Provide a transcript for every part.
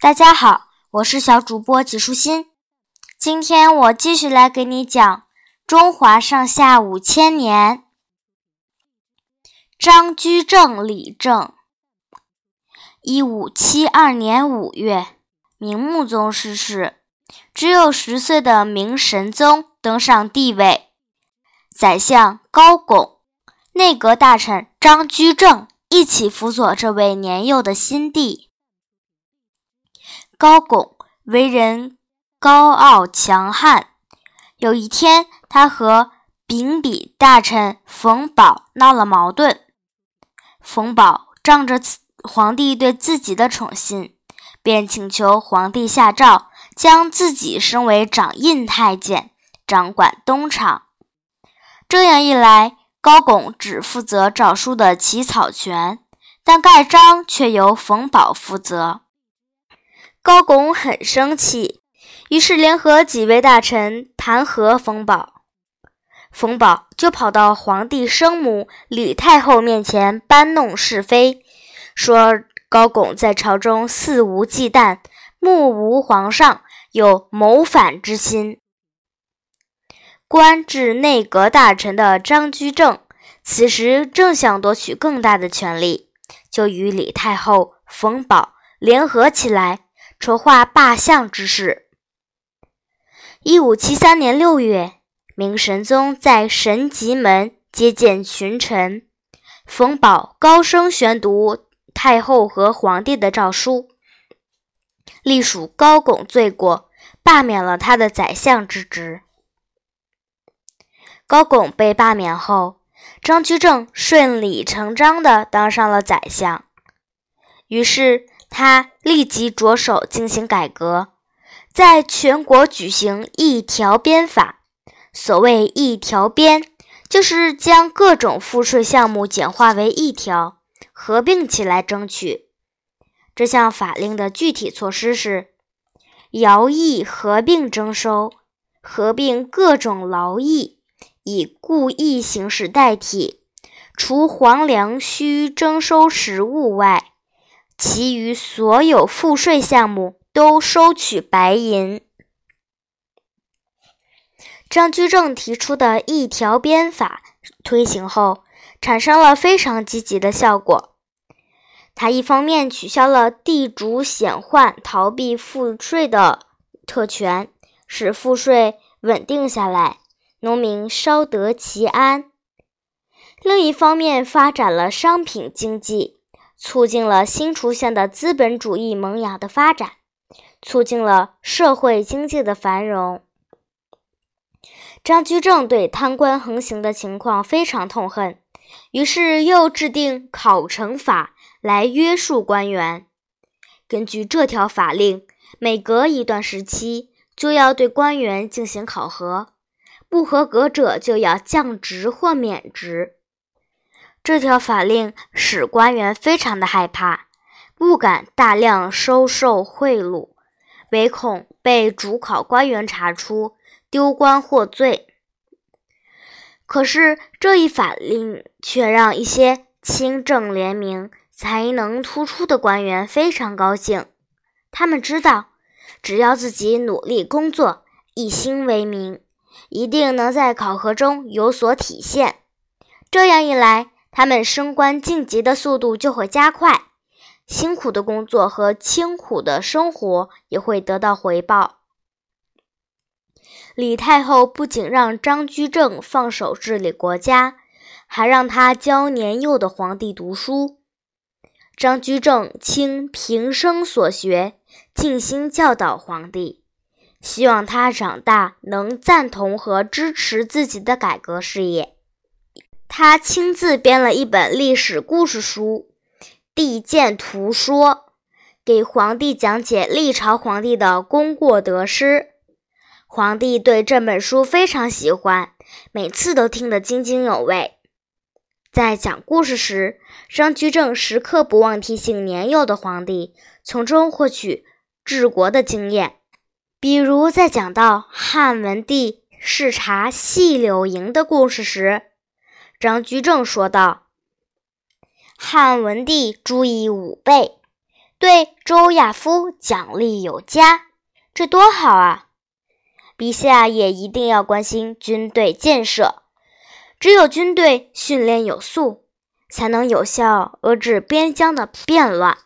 大家好，我是小主播纪舒心。今天我继续来给你讲中华上下五千年。张居正理政。一五七二年五月，明穆宗逝世，只有十岁的明神宗登上帝位，宰相高拱、内阁大臣张居正一起辅佐这位年幼的新帝。高拱为人高傲强悍。有一天，他和秉笔大臣冯保闹了矛盾。冯保仗着皇帝对自己的宠信，便请求皇帝下诏，将自己升为掌印太监，掌管东厂。这样一来，高拱只负责诏书的起草权，但盖章却由冯保负责。高拱很生气，于是联合几位大臣弹劾冯保。冯保就跑到皇帝生母李太后面前搬弄是非，说高拱在朝中肆无忌惮，目无皇上，有谋反之心。官至内阁大臣的张居正此时正想夺取更大的权力，就与李太后、冯保联合起来。筹划罢相之事。一五七三年六月，明神宗在神吉门接见群臣，冯保高声宣读太后和皇帝的诏书，隶属高拱罪过，罢免了他的宰相之职。高拱被罢免后，张居正顺理成章地当上了宰相，于是。他立即着手进行改革，在全国举行一条鞭法。所谓一条鞭，就是将各种赋税项目简化为一条，合并起来征取。这项法令的具体措施是：徭役合并征收，合并各种劳役，以故役形式代替，除黄粮需征收实物外。其余所有赋税项目都收取白银。张居正提出的一条鞭法推行后，产生了非常积极的效果。他一方面取消了地主显宦逃避赋税的特权，使赋税稳定下来，农民稍得其安；另一方面发展了商品经济。促进了新出现的资本主义萌芽的发展，促进了社会经济的繁荣。张居正对贪官横行的情况非常痛恨，于是又制定考成法来约束官员。根据这条法令，每隔一段时期就要对官员进行考核，不合格者就要降职或免职。这条法令使官员非常的害怕，不敢大量收受贿赂，唯恐被主考官员查出丢官获罪。可是这一法令却让一些清正廉明、才能突出的官员非常高兴。他们知道，只要自己努力工作，一心为民，一定能在考核中有所体现。这样一来，他们升官晋级的速度就会加快，辛苦的工作和清苦的生活也会得到回报。李太后不仅让张居正放手治理国家，还让他教年幼的皇帝读书。张居正倾平生所学，尽心教导皇帝，希望他长大能赞同和支持自己的改革事业。他亲自编了一本历史故事书《帝鉴图说》，给皇帝讲解历朝皇帝的功过得失。皇帝对这本书非常喜欢，每次都听得津津有味。在讲故事时，张居正时刻不忘提醒年幼的皇帝，从中获取治国的经验。比如在讲到汉文帝视察细柳营的故事时，张居正说道：“汉文帝注意武备，对周亚夫奖励有加，这多好啊！陛下也一定要关心军队建设，只有军队训练有素，才能有效遏制边疆的变乱。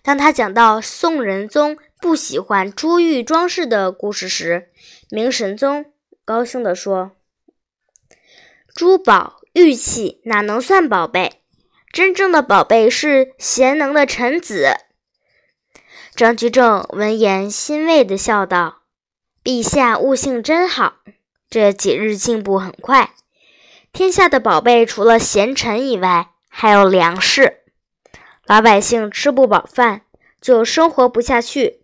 当他讲到宋仁宗不喜欢珠玉装饰的故事时，明神宗高兴地说：“珠宝玉器哪能算宝贝？真正的宝贝是贤能的臣子。”张居正闻言欣慰地笑道：“陛下悟性真好，这几日进步很快。天下的宝贝除了贤臣以外，还有粮食。”老百姓吃不饱饭，就生活不下去，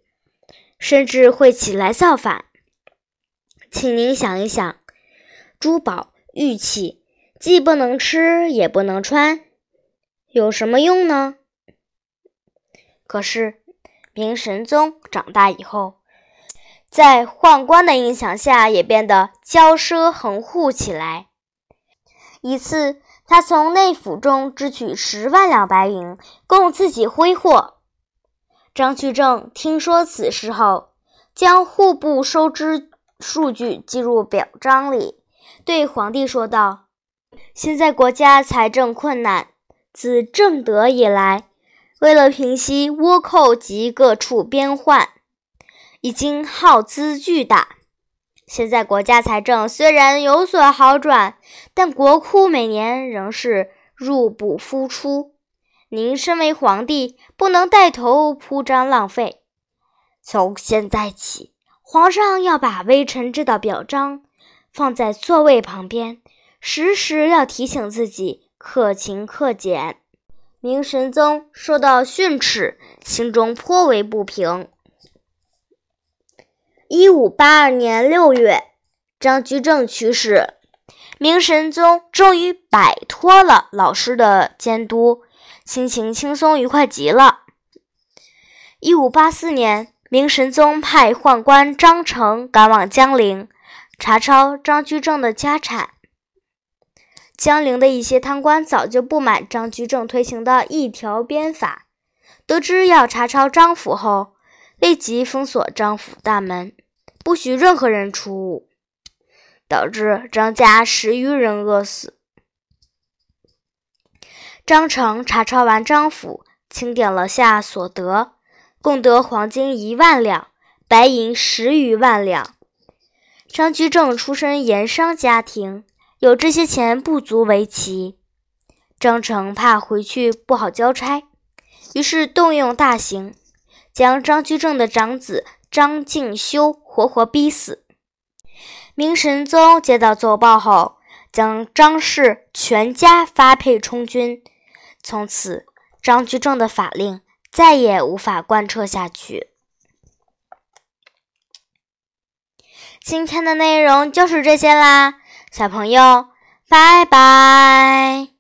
甚至会起来造反。请您想一想，珠宝玉器既不能吃，也不能穿，有什么用呢？可是明神宗长大以后，在宦官的影响下，也变得骄奢横扈起来。一次。他从内府中支取十万两白银，供自己挥霍。张居正听说此事后，将户部收支数据记入表彰里，对皇帝说道：“现在国家财政困难，自正德以来，为了平息倭寇及各处边患，已经耗资巨大。”现在国家财政虽然有所好转，但国库每年仍是入不敷出。您身为皇帝，不能带头铺张浪费。从现在起，皇上要把微臣这道表彰放在座位旁边，时时要提醒自己克勤克俭。明神宗受到训斥，心中颇为不平。一五八二年六月，张居正去世，明神宗终于摆脱了老师的监督，心情轻松愉快极了。一五八四年，明神宗派宦官张成赶往江陵，查抄张居正的家产。江陵的一些贪官早就不满张居正推行的一条鞭法，得知要查抄张府后，立即封锁张府大门。不许任何人出入，导致张家十余人饿死。张成查抄完张府，清点了下所得，共得黄金一万两，白银十余万两。张居正出身盐商家庭，有这些钱不足为奇。张成怕回去不好交差，于是动用大刑，将张居正的长子。张敬修活活逼死。明神宗接到奏报后，将张氏全家发配充军。从此，张居正的法令再也无法贯彻下去。今天的内容就是这些啦，小朋友，拜拜。